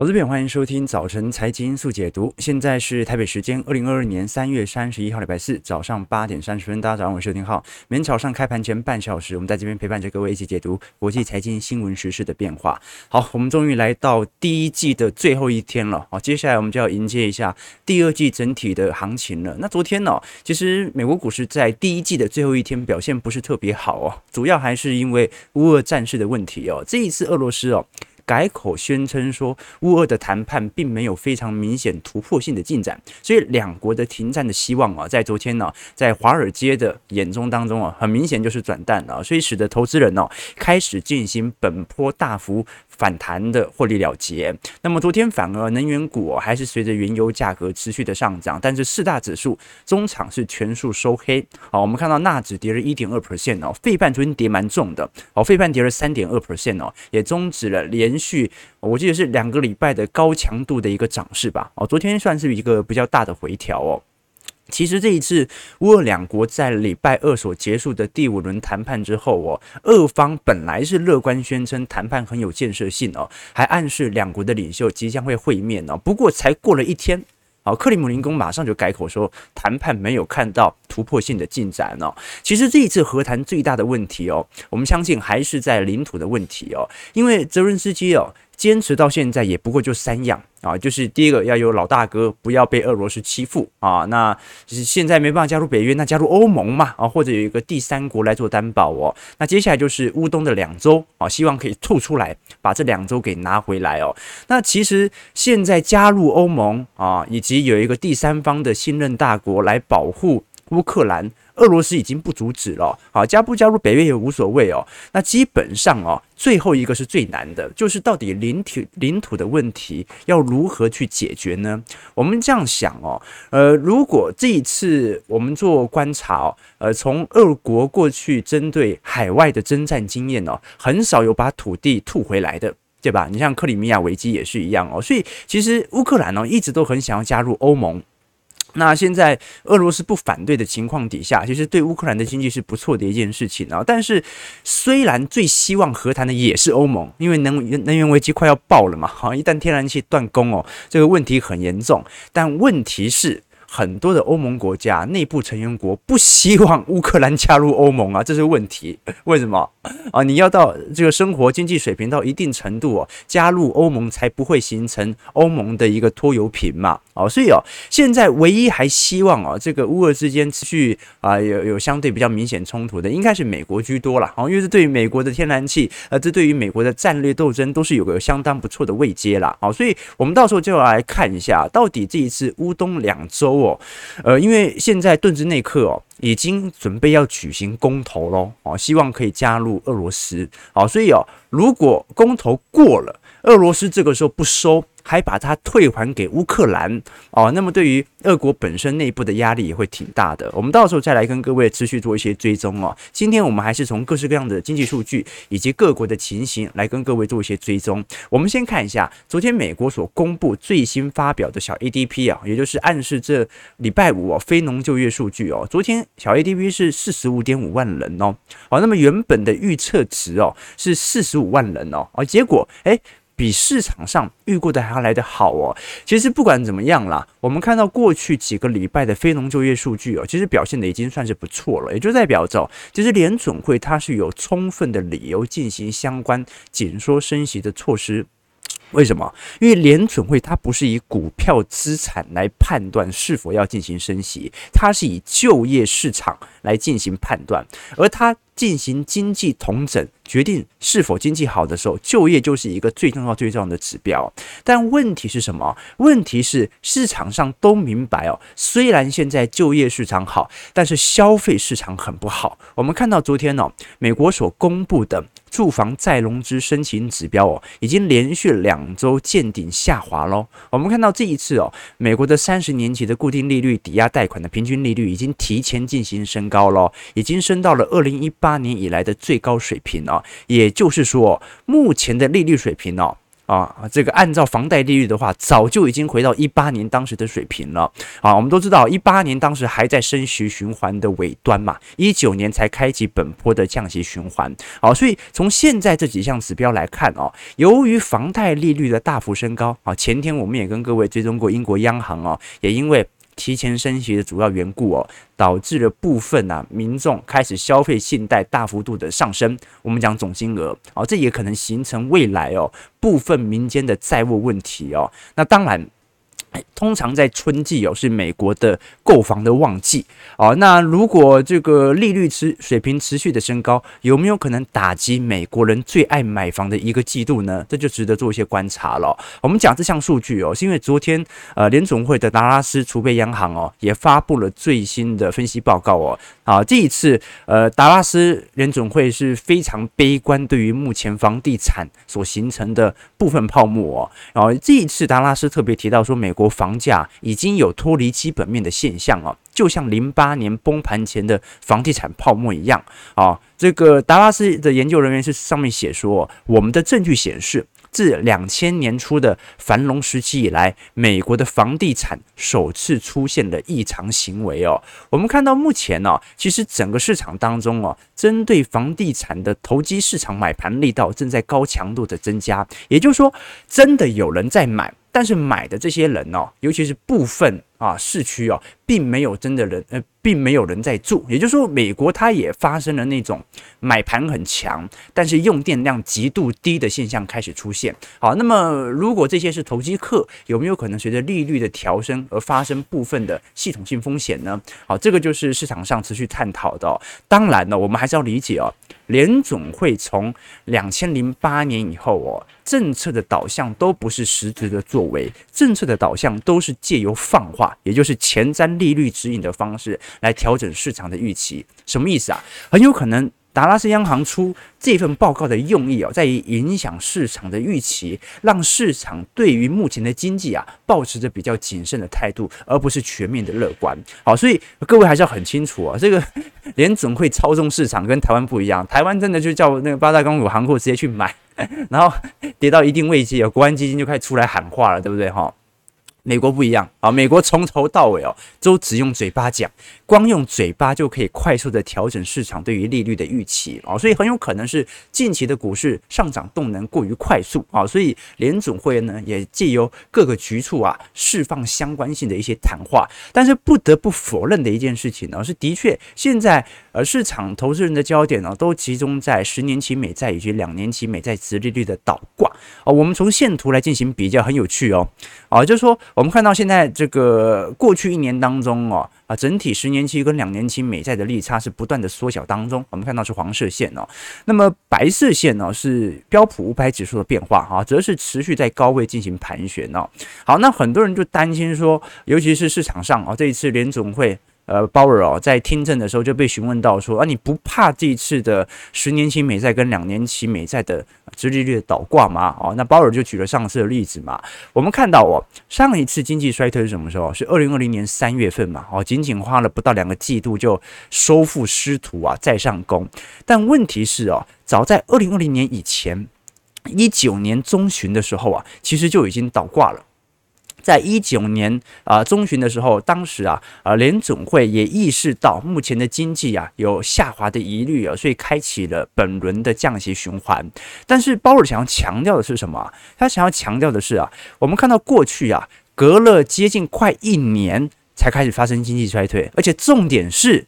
投资朋友，欢迎收听早晨财经速解读。现在是台北时间二零二二年三月三十一号，礼拜四早上八点三十分。大家早上好，我是丁浩。每天早上开盘前半小时，我们在这边陪伴着各位一起解读国际财经新闻时事的变化。好，我们终于来到第一季的最后一天了。好，接下来我们就要迎接一下第二季整体的行情了。那昨天呢，其实美国股市在第一季的最后一天表现不是特别好哦，主要还是因为乌俄战事的问题哦。这一次俄罗斯哦。改口宣称说，乌俄的谈判并没有非常明显突破性的进展，所以两国的停战的希望啊，在昨天呢，在华尔街的眼中当中啊，很明显就是转淡了，所以使得投资人呢开始进行本波大幅反弹的获利了结。那么昨天反而能源股还是随着原油价格持续的上涨，但是四大指数中场是全数收黑。好，我们看到纳指跌了一点二 percent 哦，费半昨天跌蛮重的，哦，费半跌了三点二 percent 哦，也终止了连。续，我记得是两个礼拜的高强度的一个涨势吧。哦，昨天算是一个比较大的回调哦。其实这一次乌俄两国在礼拜二所结束的第五轮谈判之后哦，俄方本来是乐观宣称谈判很有建设性哦，还暗示两国的领袖即将会会面哦。不过才过了一天，哦，克里姆林宫马上就改口说谈判没有看到突破性的进展哦。其实这一次和谈最大的问题哦，我们相信还是在领土的问题哦，因为泽伦斯基哦。坚持到现在也不过就三样啊，就是第一个要有老大哥，不要被俄罗斯欺负啊。那就是现在没办法加入北约，那加入欧盟嘛啊，或者有一个第三国来做担保哦。那接下来就是乌东的两周啊，希望可以吐出来，把这两周给拿回来哦。那其实现在加入欧盟啊，以及有一个第三方的信任大国来保护乌克兰。俄罗斯已经不阻止了，好，加不加入北约也无所谓哦。那基本上哦，最后一个是最难的，就是到底领土领土的问题要如何去解决呢？我们这样想哦，呃，如果这一次我们做观察哦，呃，从俄国过去针对海外的征战经验哦，很少有把土地吐回来的，对吧？你像克里米亚危机也是一样哦。所以其实乌克兰哦，一直都很想要加入欧盟。那现在俄罗斯不反对的情况底下，其实对乌克兰的经济是不错的一件事情啊。但是，虽然最希望和谈的也是欧盟，因为能能源危机快要爆了嘛，好，一旦天然气断供哦，这个问题很严重。但问题是。很多的欧盟国家内部成员国不希望乌克兰加入欧盟啊，这是问题。为什么啊？你要到这个生活经济水平到一定程度哦，加入欧盟才不会形成欧盟的一个拖油瓶嘛。哦，所以哦，现在唯一还希望哦，这个乌俄之间持续啊有有相对比较明显冲突的，应该是美国居多了。哦，因为这对于美国的天然气，呃，这对于美国的战略斗争都是有个相当不错的位阶了。好，所以我们到时候就要来看一下，到底这一次乌东两州。过，呃，因为现在顿之内克哦，已经准备要举行公投喽，哦，希望可以加入俄罗斯，好，所以哦，如果公投过了，俄罗斯这个时候不收。还把它退还给乌克兰哦，那么对于俄国本身内部的压力也会挺大的。我们到时候再来跟各位持续做一些追踪哦。今天我们还是从各式各样的经济数据以及各国的情形来跟各位做一些追踪。我们先看一下昨天美国所公布最新发表的小 ADP 啊，也就是暗示这礼拜五哦非农就业数据哦。昨天小 ADP 是四十五点五万人哦，好，那么原本的预测值哦是四十五万人哦，而结果诶。比市场上预估的还要来得好哦。其实不管怎么样啦，我们看到过去几个礼拜的非农就业数据哦，其实表现的已经算是不错了，也就代表着，其实联准会它是有充分的理由进行相关紧缩升息的措施。为什么？因为联准会它不是以股票资产来判断是否要进行升息，它是以就业市场来进行判断，而它。进行经济统整，决定是否经济好的时候，就业就是一个最重要、最重要的指标。但问题是什么？问题是市场上都明白哦，虽然现在就业市场好，但是消费市场很不好。我们看到昨天哦，美国所公布的。住房再融资申请指标哦，已经连续两周见顶下滑喽。我们看到这一次哦，美国的三十年期的固定利率抵押贷款的平均利率已经提前进行升高喽，已经升到了二零一八年以来的最高水平哦。也就是说，目前的利率水平哦。啊，这个按照房贷利率的话，早就已经回到一八年当时的水平了啊。我们都知道，一八年当时还在升息循环的尾端嘛，一九年才开启本波的降息循环。好，所以从现在这几项指标来看哦，由于房贷利率的大幅升高啊，前天我们也跟各位追踪过英国央行啊，也因为。提前升息的主要缘故哦，导致了部分啊民众开始消费信贷大幅度的上升。我们讲总金额哦，这也可能形成未来哦部分民间的债务问题哦。那当然。通常在春季哦，是美国的购房的旺季哦。那如果这个利率持水平持续的升高，有没有可能打击美国人最爱买房的一个季度呢？这就值得做一些观察了。我们讲这项数据哦，是因为昨天呃联总会的达拉斯储备央行哦也发布了最新的分析报告哦。啊，这一次呃达拉斯联总会是非常悲观对于目前房地产所形成的部分泡沫哦。然后这一次达拉斯特别提到说美国。房价已经有脱离基本面的现象哦，就像零八年崩盘前的房地产泡沫一样啊。这个达拉斯的研究人员是上面写说，我们的证据显示。自两千年初的繁荣时期以来，美国的房地产首次出现了异常行为哦。我们看到目前呢，其实整个市场当中哦，针对房地产的投机市场买盘力道正在高强度的增加。也就是说，真的有人在买，但是买的这些人呢，尤其是部分啊市区哦，并没有真的人呃。并没有人在住，也就是说，美国它也发生了那种买盘很强，但是用电量极度低的现象开始出现。好，那么如果这些是投机客，有没有可能随着利率的调升而发生部分的系统性风险呢？好，这个就是市场上持续探讨的。当然呢，我们还是要理解哦，联总会从两千零八年以后哦，政策的导向都不是实质的作为，政策的导向都是借由放话，也就是前瞻利率指引的方式。来调整市场的预期，什么意思啊？很有可能达拉斯央行出这份报告的用意哦，在于影响市场的预期，让市场对于目前的经济啊，保持着比较谨慎的态度，而不是全面的乐观。好，所以各位还是要很清楚啊，这个 联总会操纵市场跟台湾不一样，台湾真的就叫那个八大公股行库直接去买，然后跌到一定位阶，国安基金就开始出来喊话了，对不对哈？美国不一样。啊，美国从头到尾哦，都只用嘴巴讲，光用嘴巴就可以快速的调整市场对于利率的预期。啊，所以很有可能是近期的股市上涨动能过于快速啊，所以联总会呢也借由各个局处啊释放相关性的一些谈话，但是不得不否认的一件事情呢是，的确现在呃市场投资人的焦点呢都集中在十年期美债以及两年期美债殖利率的倒挂。啊，我们从线图来进行比较，很有趣哦，啊，就是说。我们看到现在这个过去一年当中哦，啊，整体十年期跟两年期美债的利差是不断的缩小当中。我们看到是黄色线哦，那么白色线呢是标普五百指数的变化哈，则是持续在高位进行盘旋哦。好，那很多人就担心说，尤其是市场上啊，这一次联总会。呃，鲍尔哦，在听证的时候就被询问到说啊，你不怕这一次的十年期美债跟两年期美债的殖利率倒挂吗？哦，那鲍尔就举了上次的例子嘛。我们看到哦，上一次经济衰退是什么时候？是二零二零年三月份嘛。哦，仅仅花了不到两个季度就收复失土啊，再上攻。但问题是哦，早在二零二零年以前，一九年中旬的时候啊，其实就已经倒挂了。在一九年啊中旬的时候，当时啊啊联总会也意识到目前的经济啊有下滑的疑虑啊，所以开启了本轮的降息循环。但是鲍尔想要强调的是什么？他想要强调的是啊，我们看到过去啊隔了接近快一年才开始发生经济衰退，而且重点是。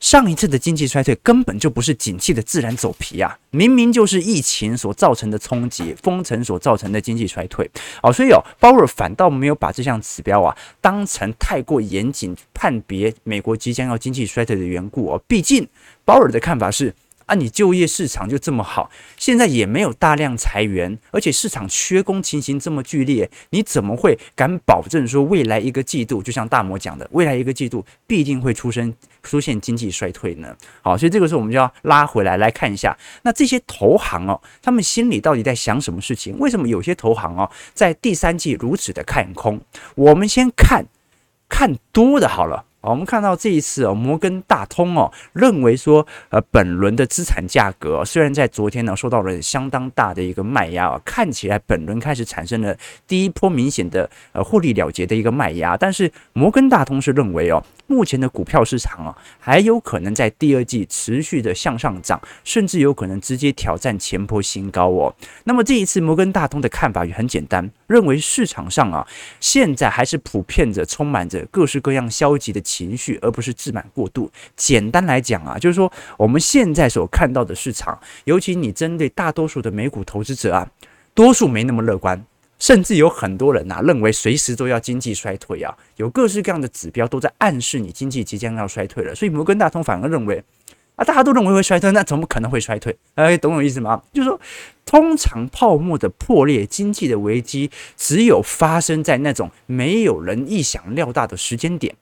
上一次的经济衰退根本就不是景气的自然走皮啊，明明就是疫情所造成的冲击、封城所造成的经济衰退。哦，所以哦，鲍尔反倒没有把这项指标啊当成太过严谨判别美国即将要经济衰退的缘故哦。毕竟鲍尔的看法是。啊，你就业市场就这么好，现在也没有大量裁员，而且市场缺工情形这么剧烈，你怎么会敢保证说未来一个季度，就像大摩讲的，未来一个季度必定会出生出现经济衰退呢？好，所以这个时候我们就要拉回来来看一下，那这些投行哦，他们心里到底在想什么事情？为什么有些投行哦，在第三季如此的看空？我们先看看多的好了。我们看到这一次哦，摩根大通哦认为说，呃，本轮的资产价格虽然在昨天呢受到了相当大的一个卖压啊，看起来本轮开始产生了第一波明显的呃获利了结的一个卖压，但是摩根大通是认为哦，目前的股票市场啊还有可能在第二季持续的向上涨，甚至有可能直接挑战前波新高哦。那么这一次摩根大通的看法也很简单，认为市场上啊现在还是普遍着充满着各式各样消极的。情绪，而不是自满过度。简单来讲啊，就是说我们现在所看到的市场，尤其你针对大多数的美股投资者啊，多数没那么乐观，甚至有很多人呐、认为随时都要经济衰退啊，有各式各样的指标都在暗示你经济即将要衰退了。所以摩根大通反而认为啊，大家都认为会衰退，那怎么可能会衰退？哎，懂我意思吗？就是说，通常泡沫的破裂、经济的危机，只有发生在那种没有人意想料到的时间点。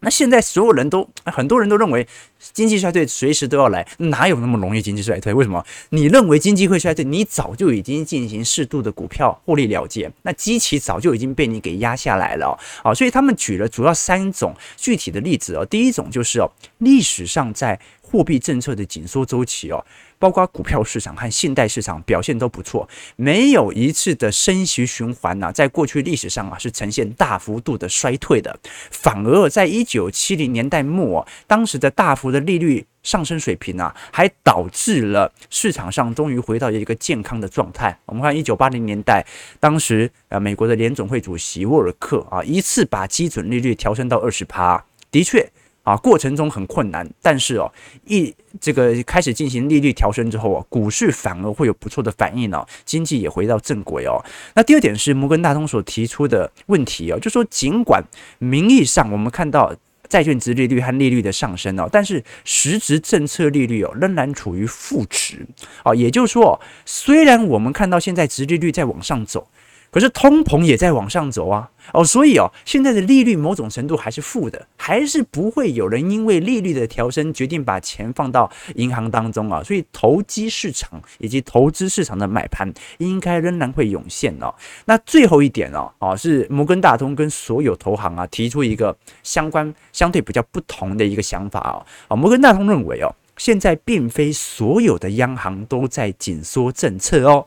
那现在所有人都很多人都认为经济衰退随时都要来，哪有那么容易经济衰退？为什么？你认为经济会衰退，你早就已经进行适度的股票获利了结，那基期早就已经被你给压下来了啊！所以他们举了主要三种具体的例子哦。第一种就是哦，历史上在货币政策的紧缩周期哦。包括股票市场和信贷市场表现都不错，没有一次的升息循环呐，在过去历史上啊是呈现大幅度的衰退的，反而在一九七零年代末，当时的大幅的的利率上升水平啊，还导致了市场上终于回到一个健康的状态。我们看一九八零年代，当时啊美国的联总会主席沃尔克啊一次把基准利率调升到二十趴，的确。啊，过程中很困难，但是哦，一这个开始进行利率调升之后啊，股市反而会有不错的反应哦，经济也回到正轨哦。那第二点是摩根大通所提出的问题哦，就说尽管名义上我们看到债券值利率和利率的上升哦，但是实质政策利率哦仍然处于负值哦，也就是说，虽然我们看到现在值利率在往上走。可是通膨也在往上走啊，哦，所以哦，现在的利率某种程度还是负的，还是不会有人因为利率的调升决定把钱放到银行当中啊，所以投机市场以及投资市场的买盘应该仍然会涌现哦。那最后一点哦，哦，是摩根大通跟所有投行啊提出一个相关相对比较不同的一个想法哦，啊，摩根大通认为哦，现在并非所有的央行都在紧缩政策哦。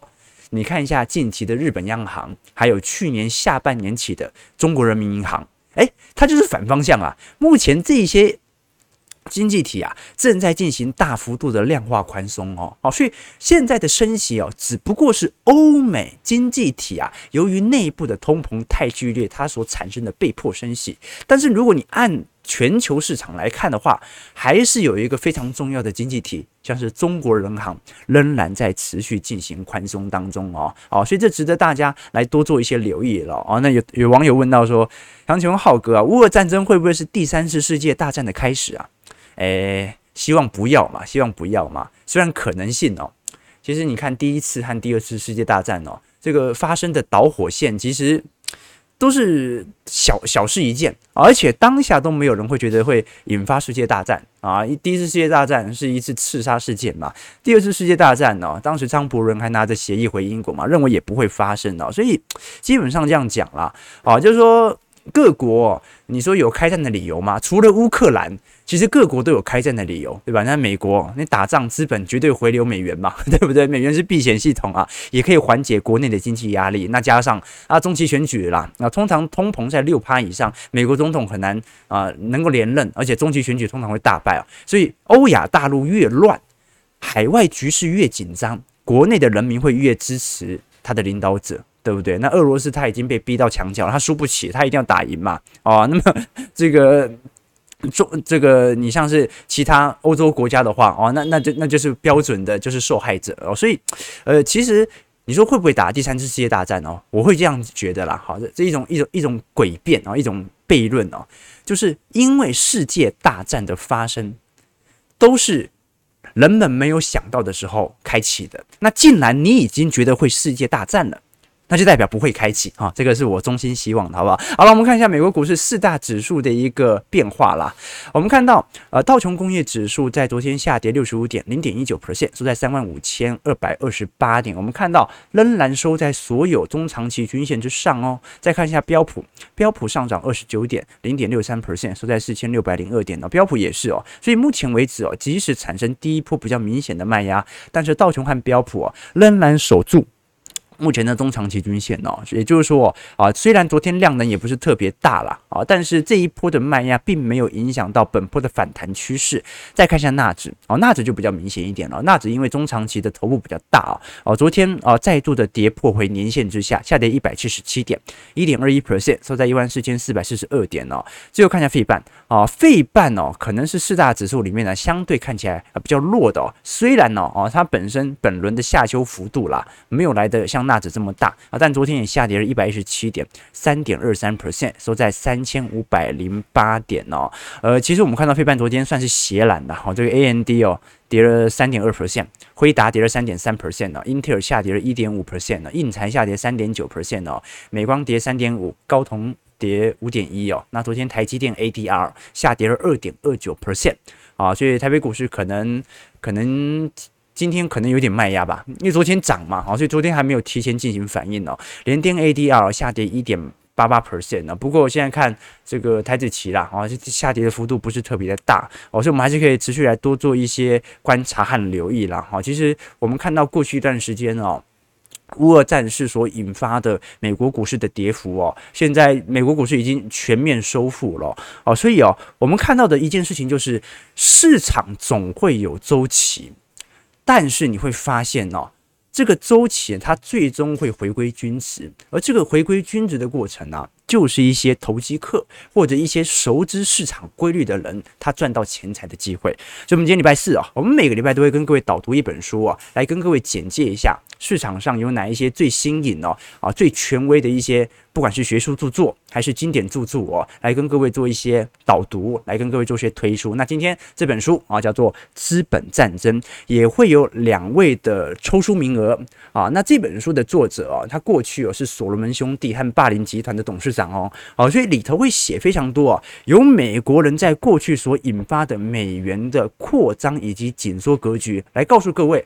你看一下近期的日本央行，还有去年下半年起的中国人民银行，诶，它就是反方向啊。目前这些经济体啊，正在进行大幅度的量化宽松哦，好，所以现在的升息哦，只不过是欧美经济体啊，由于内部的通膨太剧烈，它所产生的被迫升息。但是如果你按全球市场来看的话，还是有一个非常重要的经济体，像是中国人行，仍然在持续进行宽松当中哦。哦，所以这值得大家来多做一些留意了哦。那有有网友问到说，想请问浩哥啊，乌俄战争会不会是第三次世界大战的开始啊？诶，希望不要嘛，希望不要嘛。虽然可能性哦，其实你看第一次和第二次世界大战哦，这个发生的导火线其实。都是小小事一件，而且当下都没有人会觉得会引发世界大战啊！第一次世界大战是一次刺杀事件嘛，第二次世界大战呢、当时张伯伦还拿着协议回英国嘛，认为也不会发生哦，所以基本上这样讲啦，啊，就是说。各国，你说有开战的理由吗？除了乌克兰，其实各国都有开战的理由，对吧？那美国，你打仗资本绝对回流美元嘛，对不对？美元是避险系统啊，也可以缓解国内的经济压力。那加上啊，中期选举啦，那通常通膨在六趴以上，美国总统很难啊能够连任，而且中期选举通常会大败啊。所以欧亚大陆越乱，海外局势越紧张，国内的人民会越支持他的领导者。对不对？那俄罗斯他已经被逼到墙角，他输不起，他一定要打赢嘛。哦，那么这个中这个你像是其他欧洲国家的话，哦，那那就那就是标准的就是受害者哦。所以，呃，其实你说会不会打第三次世界大战哦？我会这样觉得啦。好的，这一种一种一种诡辩啊，一种悖论哦，就是因为世界大战的发生都是人们没有想到的时候开启的。那既然你已经觉得会世界大战了。那就代表不会开启啊，这个是我衷心希望的，好不好？好了，我们看一下美国股市四大指数的一个变化啦。我们看到，呃，道琼工业指数在昨天下跌六十五点，零点一九 percent，收在三万五千二百二十八点。我们看到仍然收在所有中长期均线之上哦。再看一下标普，标普上涨二十九点，零点六三 percent，收在四千六百零二点哦。标普也是哦，所以目前为止哦，即使产生第一波比较明显的卖压，但是道琼和标普哦，仍然守住。目前的中长期均线哦，也就是说啊，虽然昨天量能也不是特别大了啊，但是这一波的卖压并没有影响到本波的反弹趋势。再看一下纳指啊，纳指就比较明显一点了。纳指因为中长期的头部比较大啊，哦，昨天啊再度的跌破回年线之下，下跌一百七十七点，一点二一 percent，收在一万四千四百四十二点哦。最后看一下费半啊，费半哦，可能是四大指数里面呢相对看起来比较弱的哦。虽然呢哦，它本身本轮的下修幅度啦，没有来的像。纳指这么大啊，但昨天也下跌了一百一十七点，三点二三 percent，收在三千五百零八点哦。呃，其实我们看到费半昨天算是斜蓝的，好，这个 AMD 哦跌了三点二 percent，辉达跌了三点三 percent 呢，英特尔下跌了一点五 percent 呢，印材下跌三点九 percent 哦，美光跌三点五，高通跌五点一哦。那昨天台积电 ADR 下跌了二点二九 percent 啊，所以台北股市可能可能。今天可能有点卖压吧，因为昨天涨嘛，好，所以昨天还没有提前进行反应哦。联电 ADR 下跌一点八八 percent 呢，不过我现在看这个台子期啦，啊，下跌的幅度不是特别的大，哦，所以我们还是可以持续来多做一些观察和留意啦。好，其实我们看到过去一段时间哦，乌俄战事所引发的美国股市的跌幅哦，现在美国股市已经全面收复了哦，所以哦，我们看到的一件事情就是市场总会有周期。但是你会发现哦，这个周期它最终会回归均值，而这个回归均值的过程呢、就是一些投机客或者一些熟知市场规律的人，他赚到钱财的机会。所以，我们今天礼拜四啊，我们每个礼拜都会跟各位导读一本书啊，来跟各位简介一下市场上有哪一些最新颖哦啊最权威的一些。不管是学术著作还是经典著作哦，来跟各位做一些导读，来跟各位做一些推出。那今天这本书啊，叫做《资本战争》，也会有两位的抽书名额啊。那这本书的作者哦，他过去哦是所罗门兄弟和霸凌集团的董事长哦，哦，所以里头会写非常多啊，有美国人在过去所引发的美元的扩张以及紧缩格局，来告诉各位。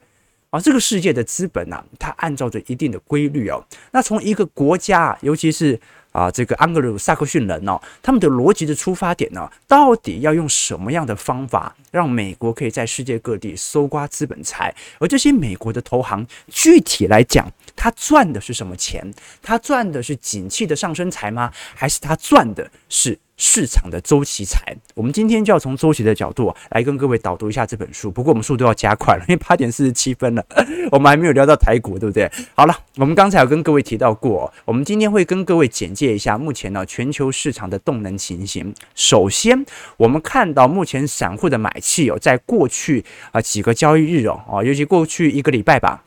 啊，这个世界的资本呐、啊，它按照着一定的规律哦。那从一个国家，尤其是啊这个安格鲁萨克逊人呢，他们的逻辑的出发点呢，到底要用什么样的方法，让美国可以在世界各地搜刮资本财？而这些美国的投行，具体来讲，他赚的是什么钱？他赚的是景气的上升财吗？还是他赚的是？市场的周期财，我们今天就要从周期的角度来跟各位导读一下这本书。不过我们速度要加快了，因为八点四十七分了，我们还没有聊到台股，对不对？好了，我们刚才有跟各位提到过，我们今天会跟各位简介一下目前呢全球市场的动能情形。首先，我们看到目前散户的买气哦，在过去啊几个交易日哦，啊，尤其过去一个礼拜吧。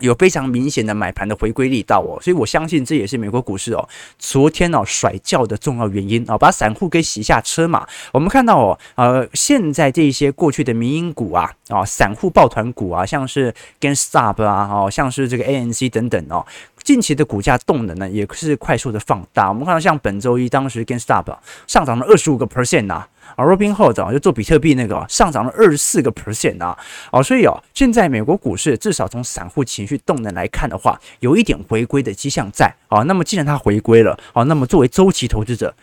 有非常明显的买盘的回归力道哦，所以我相信这也是美国股市哦昨天哦甩轿的重要原因啊，把散户给洗下车嘛。我们看到哦，呃，现在这些过去的民营股啊啊，散户抱团股啊，像是 GameStop 啊，哦，像是这个 ANC 等等哦，近期的股价动能呢也是快速的放大。我们看到像本周一当时 GameStop 上涨了二十五个 percent 而 Robinhood 啊，就做比特币那个上涨了二十四个 percent 啊，哦，所以哦，现在美国股市至少从散户情绪动能来看的话，有一点回归的迹象在啊。那么既然它回归了，啊，那么作为周期投资者。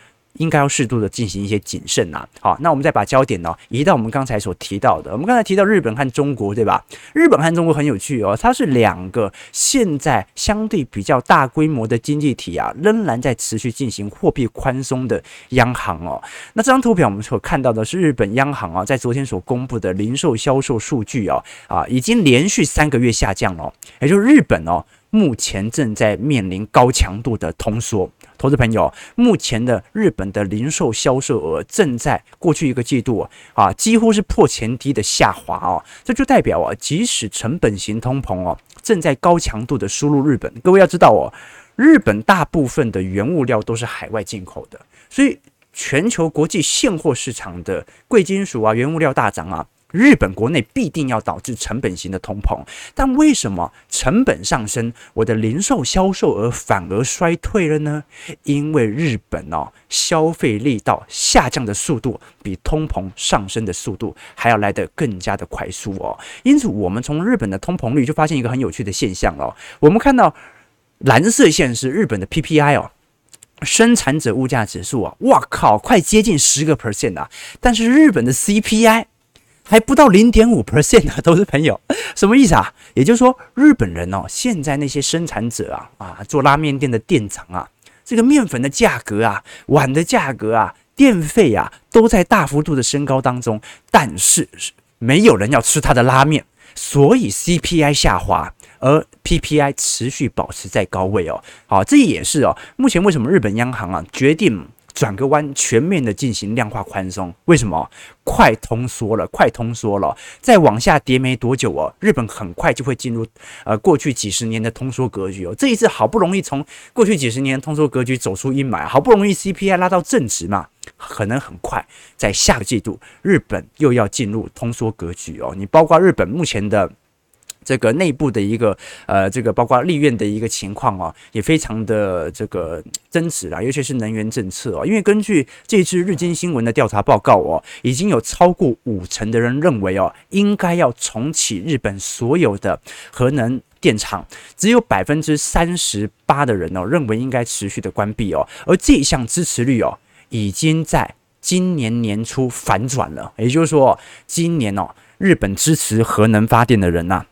应该要适度的进行一些谨慎呐。好，那我们再把焦点呢移到我们刚才所提到的。我们刚才提到日本和中国，对吧？日本和中国很有趣哦，它是两个现在相对比较大规模的经济体啊，仍然在持续进行货币宽松的央行哦。那这张图表我们所看到的是日本央行啊，在昨天所公布的零售销售数据哦，啊，已经连续三个月下降了，也就是日本哦。目前正在面临高强度的通缩，投资朋友，目前的日本的零售销售额正在过去一个季度啊，几乎是破前低的下滑哦，这就代表啊，即使成本型通膨哦，正在高强度的输入日本。各位要知道哦，日本大部分的原物料都是海外进口的，所以全球国际现货市场的贵金属啊，原物料大涨啊。日本国内必定要导致成本型的通膨，但为什么成本上升，我的零售销售额反而衰退了呢？因为日本哦，消费力道下降的速度比通膨上升的速度还要来得更加的快速哦。因此，我们从日本的通膨率就发现一个很有趣的现象哦。我们看到蓝色线是日本的 PPI 哦，生产者物价指数啊，哇靠，快接近十个 percent 啊，但是日本的 CPI。还不到零点五 percent 的都是朋友，什么意思啊？也就是说，日本人哦，现在那些生产者啊，啊，做拉面店的店长啊，这个面粉的价格啊，碗的价格啊，电费啊，都在大幅度的升高当中，但是没有人要吃他的拉面，所以 CPI 下滑，而 PPI 持续保持在高位哦。好，这也是哦，目前为什么日本央行啊决定。转个弯，全面的进行量化宽松，为什么？快通缩了，快通缩了，再往下跌没多久哦，日本很快就会进入呃过去几十年的通缩格局哦。这一次好不容易从过去几十年通缩格局走出阴霾，好不容易 CPI 拉到正值嘛，可能很快在下个季度，日本又要进入通缩格局哦。你包括日本目前的。这个内部的一个呃，这个包括立院的一个情况哦，也非常的这个争执啊，尤其是能源政策哦。因为根据这次日经新闻的调查报告哦，已经有超过五成的人认为哦，应该要重启日本所有的核能电厂，只有百分之三十八的人哦认为应该持续的关闭哦。而这一项支持率哦，已经在今年年初反转了，也就是说，今年哦，日本支持核能发电的人呐、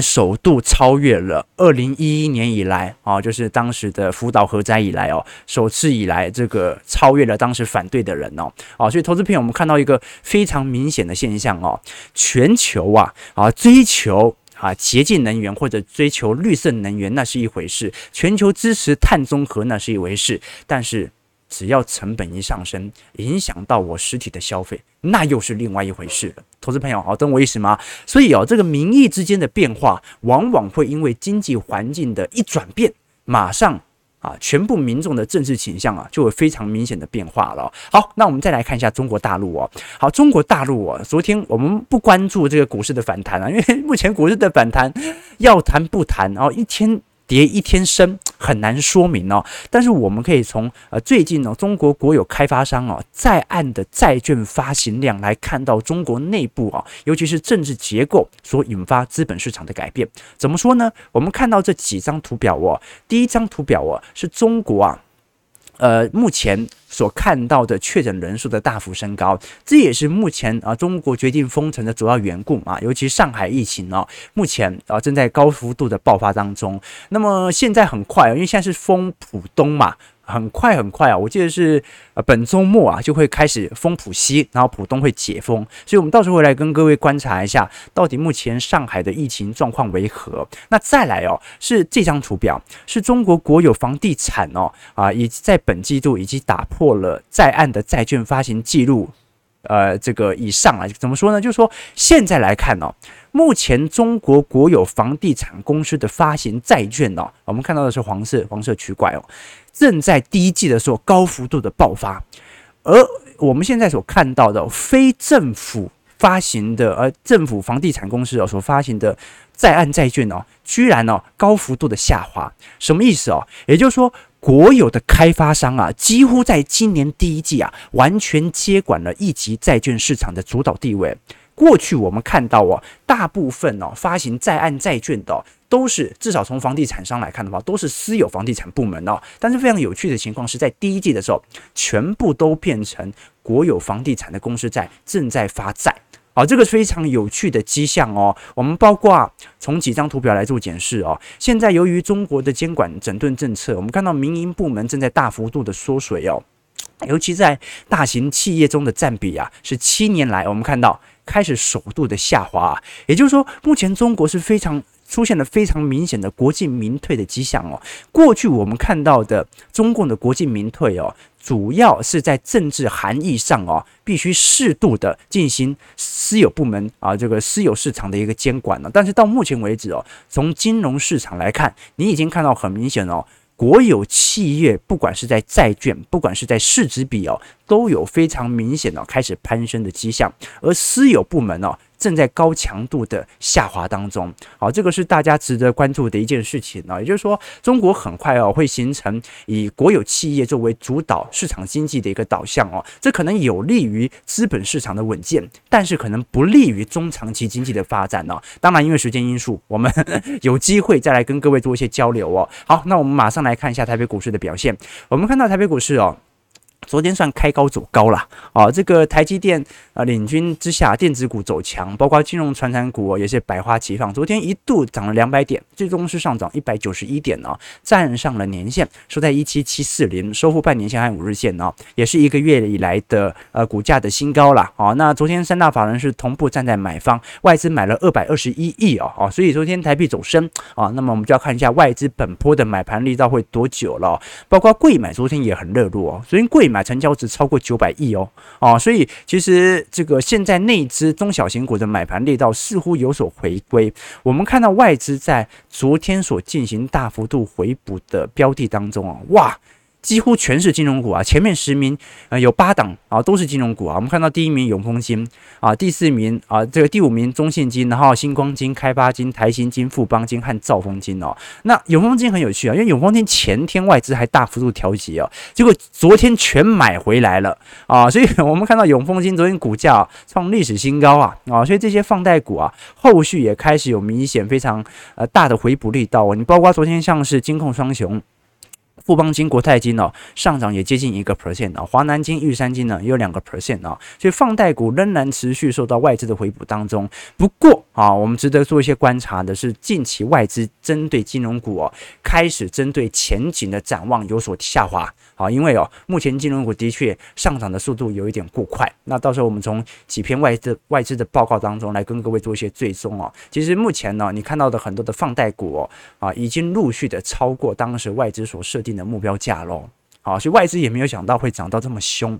首度超越了二零一一年以来啊，就是当时的福岛核灾以来哦，首次以来这个超越了当时反对的人哦，啊，所以投资朋友我们看到一个非常明显的现象哦，全球啊啊追求啊洁净能源或者追求绿色能源那是一回事，全球支持碳中和那是一回事，但是。只要成本一上升，影响到我实体的消费，那又是另外一回事了。投资朋友，好，懂我意思吗？所以哦，这个民意之间的变化，往往会因为经济环境的一转变，马上啊，全部民众的政治倾向啊，就会非常明显的变化了。好，那我们再来看一下中国大陆哦。好，中国大陆哦，昨天我们不关注这个股市的反弹啊，因为目前股市的反弹要谈不谈哦，一天。跌一天升很难说明哦，但是我们可以从呃最近呢中国国有开发商哦在岸的债券发行量来看到中国内部啊，尤其是政治结构所引发资本市场的改变。怎么说呢？我们看到这几张图表哦，第一张图表哦是中国啊。呃，目前所看到的确诊人数的大幅升高，这也是目前啊中国决定封城的主要缘故啊。尤其上海疫情哦，目前啊正在高幅度的爆发当中。那么现在很快，因为现在是封浦东嘛。很快很快啊！我记得是呃本周末啊就会开始封浦西，然后浦东会解封，所以我们到时候会来跟各位观察一下，到底目前上海的疫情状况为何。那再来哦，是这张图表，是中国国有房地产哦啊，以在本季度已经打破了在岸的债券发行记录。呃，这个以上啊，怎么说呢？就是说，现在来看哦，目前中国国有房地产公司的发行债券哦，我们看到的是黄色黄色区块哦，正在第一季的时候高幅度的爆发，而我们现在所看到的非政府发行的，而，政府房地产公司哦所发行的在岸债券哦，居然哦高幅度的下滑，什么意思哦？也就是说。国有的开发商啊，几乎在今年第一季啊，完全接管了一级债券市场的主导地位。过去我们看到哦，大部分哦发行在岸债券的都是至少从房地产商来看的话，都是私有房地产部门哦。但是非常有趣的情况是在第一季的时候，全部都变成国有房地产的公司债正在发债。好，这个非常有趣的迹象哦。我们包括从几张图表来做检视哦。现在由于中国的监管整顿政策，我们看到民营部门正在大幅度的缩水哦，尤其在大型企业中的占比啊，是七年来我们看到开始首度的下滑。也就是说，目前中国是非常出现了非常明显的国进民退的迹象哦。过去我们看到的中共的国进民退哦。主要是在政治含义上哦，必须适度的进行私有部门啊，这个私有市场的一个监管了。但是到目前为止哦，从金融市场来看，你已经看到很明显哦，国有企业不管是在债券，不管是在市值比哦，都有非常明显的开始攀升的迹象，而私有部门哦。正在高强度的下滑当中。好，这个是大家值得关注的一件事情呢。也就是说，中国很快哦会形成以国有企业作为主导市场经济的一个导向哦，这可能有利于资本市场的稳健，但是可能不利于中长期经济的发展哦。当然，因为时间因素，我们 有机会再来跟各位做一些交流哦。好，那我们马上来看一下台北股市的表现。我们看到台北股市哦。昨天算开高走高了啊，这个台积电啊领军之下，电子股走强，包括金融传产股也是百花齐放。昨天一度涨了两百点，最终是上涨一百九十一点呢，站上了年线，收在一七七四零，收复半年线和五日线呢，也是一个月以来的呃股价的新高了啊。那昨天三大法人是同步站在买方，外资买了二百二十一亿哦啊，所以昨天台币走升啊，那么我们就要看一下外资本波的买盘力道会多久了，包括贵买昨天也很热络哦，昨天贵买。成交值超过九百亿哦，哦，所以其实这个现在内资中小型股的买盘力道似乎有所回归。我们看到外资在昨天所进行大幅度回补的标的当中啊，哇！几乎全是金融股啊，前面十名呃有八档啊都是金融股啊。我们看到第一名永丰金啊，第四名啊这个第五名中信金，然后星光金、开发金、台新金、富邦金和兆丰金哦。那永丰金很有趣啊，因为永丰金前天外资还大幅度调节哦，结果昨天全买回来了啊，所以我们看到永丰金昨天股价创历史新高啊啊，所以这些放贷股啊后续也开始有明显非常呃大的回补力道哦。你包括昨天像是金控双雄。富邦金、国泰金哦，上涨也接近一个 percent 啊，华南金、玉山金呢也有两个 percent 啊，所以放贷股仍然持续受到外资的回补当中。不过啊，我们值得做一些观察的是，近期外资针对金融股哦，开始针对前景的展望有所下滑。好，因为哦，目前金融股的确上涨的速度有一点过快。那到时候我们从几篇外资外资的报告当中来跟各位做一些追踪哦。其实目前呢，你看到的很多的放贷股哦，啊，已经陆续的超过当时外资所设定的目标价喽。好，所以外资也没有想到会涨到这么凶，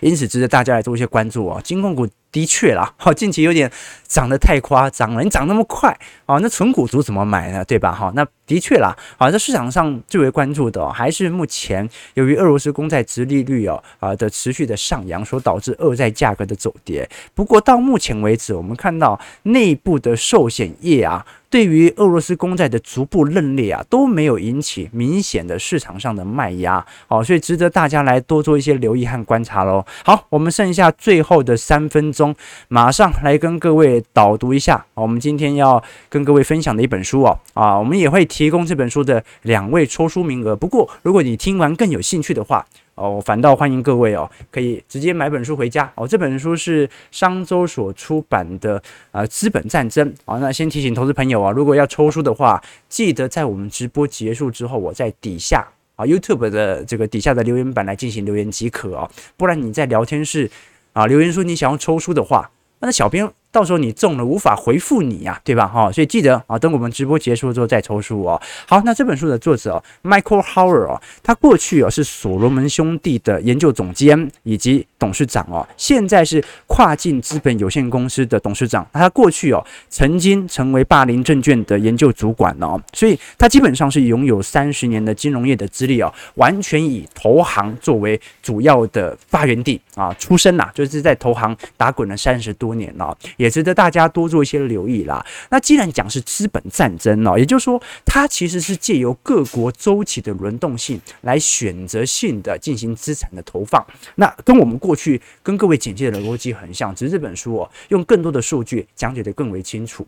因此值得大家来做一些关注哦。金控股。的确啦，好，近期有点涨得太夸张了。你涨那么快啊，那纯股族怎么买呢？对吧？哈，那的确啦，好，在市场上最为关注的还是目前由于俄罗斯公债殖利率哦啊的持续的上扬所导致二债价格的走跌。不过到目前为止，我们看到内部的寿险业啊，对于俄罗斯公债的逐步认列啊，都没有引起明显的市场上的卖压。好，所以值得大家来多做一些留意和观察喽。好，我们剩下最后的三分钟。马上来跟各位导读一下，我们今天要跟各位分享的一本书哦，啊，我们也会提供这本书的两位抽书名额。不过，如果你听完更有兴趣的话，哦，反倒欢迎各位哦，可以直接买本书回家哦。这本书是商周所出版的啊，《资本战争》啊。那先提醒投资朋友啊，如果要抽书的话，记得在我们直播结束之后，我在底下啊 YouTube 的这个底下的留言板来进行留言即可哦，不然你在聊天室。啊，留言说你想要抽书的话，那小编。到时候你中了无法回复你呀、啊，对吧？哈，所以记得啊，等我们直播结束之后再抽书哦。好，那这本书的作者哦，Michael Howard 哦，他过去哦是所罗门兄弟的研究总监以及董事长哦，现在是跨境资本有限公司的董事长。他过去哦曾经成为霸凌证券的研究主管哦，所以他基本上是拥有三十年的金融业的资历哦，完全以投行作为主要的发源地啊，出身呐，就是在投行打滚了三十多年了。也值得大家多做一些留意啦。那既然讲是资本战争哦，也就是说，它其实是借由各国周期的轮动性来选择性的进行资产的投放。那跟我们过去跟各位简介的逻辑很像，只是这本书哦，用更多的数据讲解得更为清楚。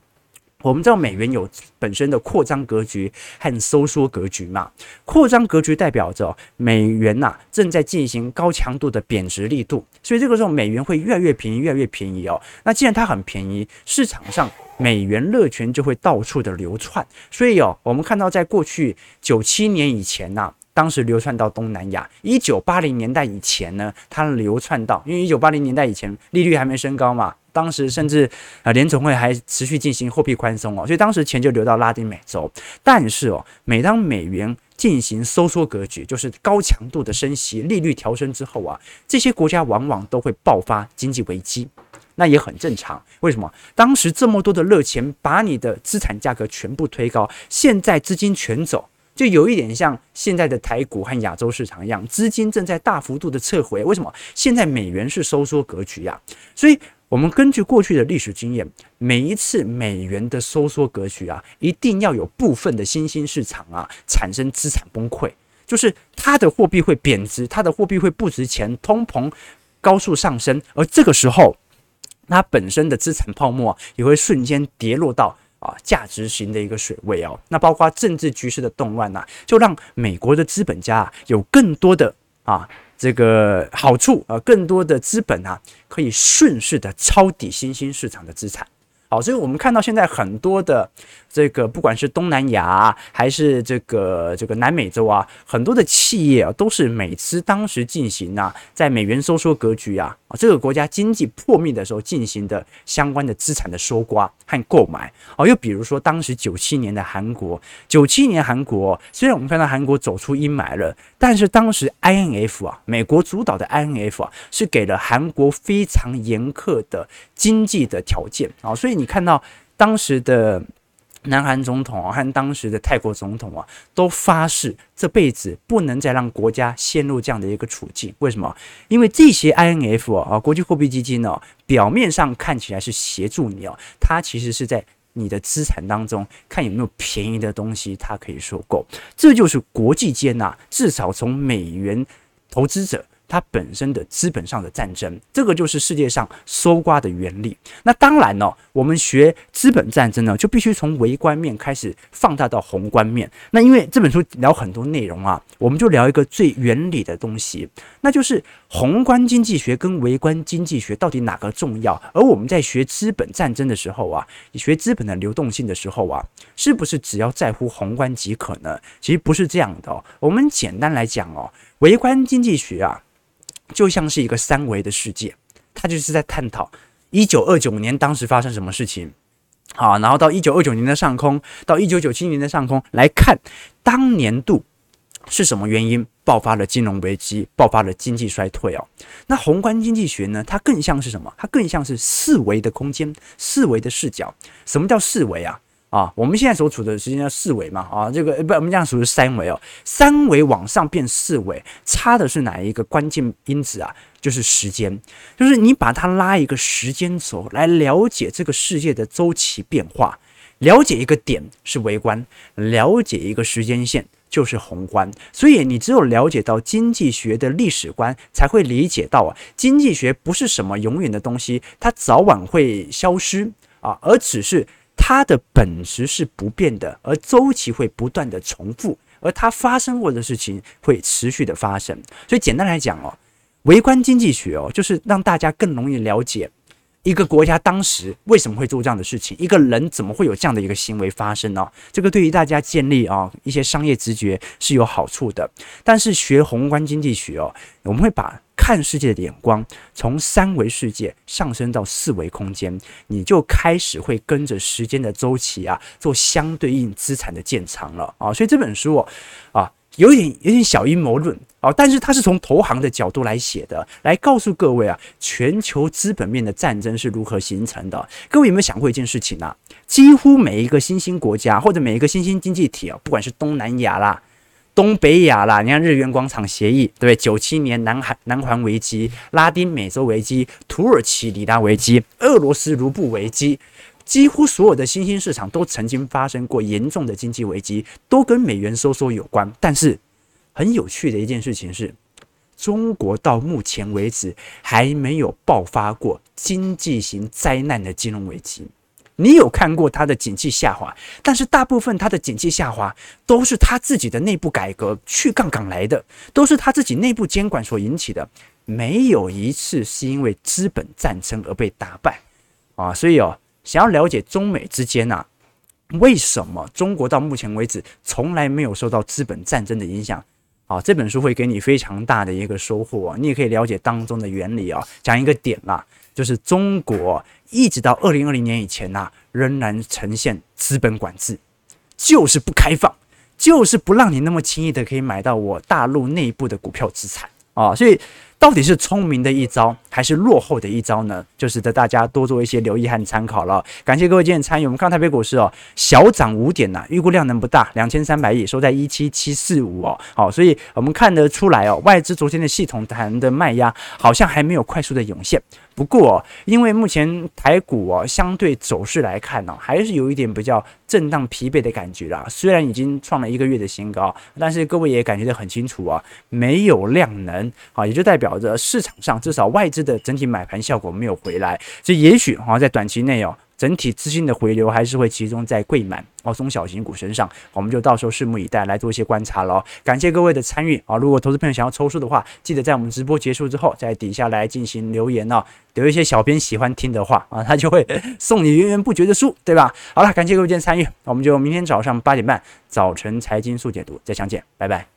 我们知道美元有本身的扩张格局和收缩格局嘛？扩张格局代表着美元呐正在进行高强度的贬值力度，所以这个时候美元会越来越便宜，越来越便宜哦。那既然它很便宜，市场上美元热钱就会到处的流窜，所以哦，我们看到在过去九七年以前呐，当时流窜到东南亚；一九八零年代以前呢，它流窜到，因为一九八零年代以前利率还没升高嘛。当时甚至啊，联总会还持续进行货币宽松哦，所以当时钱就流到拉丁美洲。但是哦，每当美元进行收缩格局，就是高强度的升息、利率调升之后啊，这些国家往往都会爆发经济危机，那也很正常。为什么？当时这么多的热钱把你的资产价格全部推高，现在资金全走，就有一点像现在的台股和亚洲市场一样，资金正在大幅度的撤回。为什么？现在美元是收缩格局呀，所以。我们根据过去的历史经验，每一次美元的收缩格局啊，一定要有部分的新兴市场啊产生资产崩溃，就是它的货币会贬值，它的货币会不值钱，通膨高速上升，而这个时候，它本身的资产泡沫，也会瞬间跌落到啊价值型的一个水位哦。那包括政治局势的动乱呐，就让美国的资本家有更多的啊。这个好处啊，更多的资本啊，可以顺势的抄底新兴市场的资产。好，所以我们看到现在很多的这个，不管是东南亚还是这个这个南美洲啊，很多的企业啊，都是美资当时进行啊，在美元收缩格局啊，这个国家经济破灭的时候进行的相关的资产的收刮和购买。哦，又比如说当时九七年的韩国，九七年韩国虽然我们看到韩国走出阴霾了，但是当时 INF 啊，美国主导的 INF 啊，是给了韩国非常严苛的经济的条件啊，所以你。你看到当时的南韩总统啊，和当时的泰国总统啊，都发誓这辈子不能再让国家陷入这样的一个处境。为什么？因为这些 INF 啊，国际货币基金呢，表面上看起来是协助你哦，它其实是在你的资产当中看有没有便宜的东西，它可以收购。这就是国际间呐，至少从美元投资者。它本身的资本上的战争，这个就是世界上搜刮的原理。那当然呢，我们学资本战争呢，就必须从微观面开始放大到宏观面。那因为这本书聊很多内容啊，我们就聊一个最原理的东西，那就是宏观经济学跟微观经济学到底哪个重要？而我们在学资本战争的时候啊，你学资本的流动性的时候啊，是不是只要在乎宏观即可呢？其实不是这样的哦。我们简单来讲哦，微观经济学啊。就像是一个三维的世界，它就是在探讨一九二九年当时发生什么事情，好，然后到一九二九年的上空，到一九九七年的上空来看，当年度是什么原因爆发了金融危机，爆发了经济衰退哦。那宏观经济学呢？它更像是什么？它更像是四维的空间，四维的视角。什么叫四维啊？啊，我们现在所处的时间叫四维嘛，啊，这个不，我们这样数是三维哦，三维往上变四维，差的是哪一个关键因子啊？就是时间，就是你把它拉一个时间轴来了解这个世界的周期变化，了解一个点是微观，了解一个时间线就是宏观。所以你只有了解到经济学的历史观，才会理解到啊，经济学不是什么永远的东西，它早晚会消失啊，而只是。它的本质是不变的，而周期会不断的重复，而它发生过的事情会持续的发生。所以简单来讲哦，微观经济学哦，就是让大家更容易了解。一个国家当时为什么会做这样的事情？一个人怎么会有这样的一个行为发生呢？这个对于大家建立啊一些商业直觉是有好处的。但是学宏观经济学哦，我们会把看世界的眼光从三维世界上升到四维空间，你就开始会跟着时间的周期啊做相对应资产的建仓了啊。所以这本书哦啊。有点有点小阴谋论啊，但是他是从投行的角度来写的，来告诉各位啊，全球资本面的战争是如何形成的。各位有没有想过一件事情呢？几乎每一个新兴国家或者每一个新兴经济体啊，不管是东南亚啦、东北亚啦，你看日元广场协议，对不对？九七年南韩南韩危机、拉丁美洲危机、土耳其里拉危机、俄罗斯卢布危机。几乎所有的新兴市场都曾经发生过严重的经济危机，都跟美元收缩有关。但是很有趣的一件事情是，中国到目前为止还没有爆发过经济型灾难的金融危机。你有看过它的景气下滑，但是大部分它的景气下滑都是它自己的内部改革去杠杆来的，都是它自己内部监管所引起的，没有一次是因为资本战争而被打败啊！所以哦。想要了解中美之间啊，为什么中国到目前为止从来没有受到资本战争的影响？啊，这本书会给你非常大的一个收获啊，你也可以了解当中的原理啊。讲一个点啦，就是中国一直到二零二零年以前呐，仍然呈现资本管制，就是不开放，就是不让你那么轻易的可以买到我大陆内部的股票资产啊，所以。到底是聪明的一招还是落后的一招呢？就是得大家多做一些留意和参考了。感谢各位今天参与。我们看台北股市哦，小涨五点呐、预估量能不大，两千三百亿，收在一七七四五哦。好，所以我们看得出来哦，外资昨天的系统盘的卖压好像还没有快速的涌现。不过，因为目前台股哦，相对走势来看呢，还是有一点比较震荡疲惫的感觉啦。虽然已经创了一个月的新高，但是各位也感觉得很清楚啊，没有量能啊，也就代表表着市场上至少外资的整体买盘效果没有回来。所以也许啊，在短期内哦。整体资金的回流还是会集中在柜满哦中小型股身上，我们就到时候拭目以待，来做一些观察喽。感谢各位的参与啊！如果投资朋友想要抽书的话，记得在我们直播结束之后，在底下来进行留言哦，留一些小编喜欢听的话啊，他就会 送你源源不绝的书，对吧？好了，感谢各位今天参与，我们就明天早上八点半早晨财经速解读再相见，拜拜。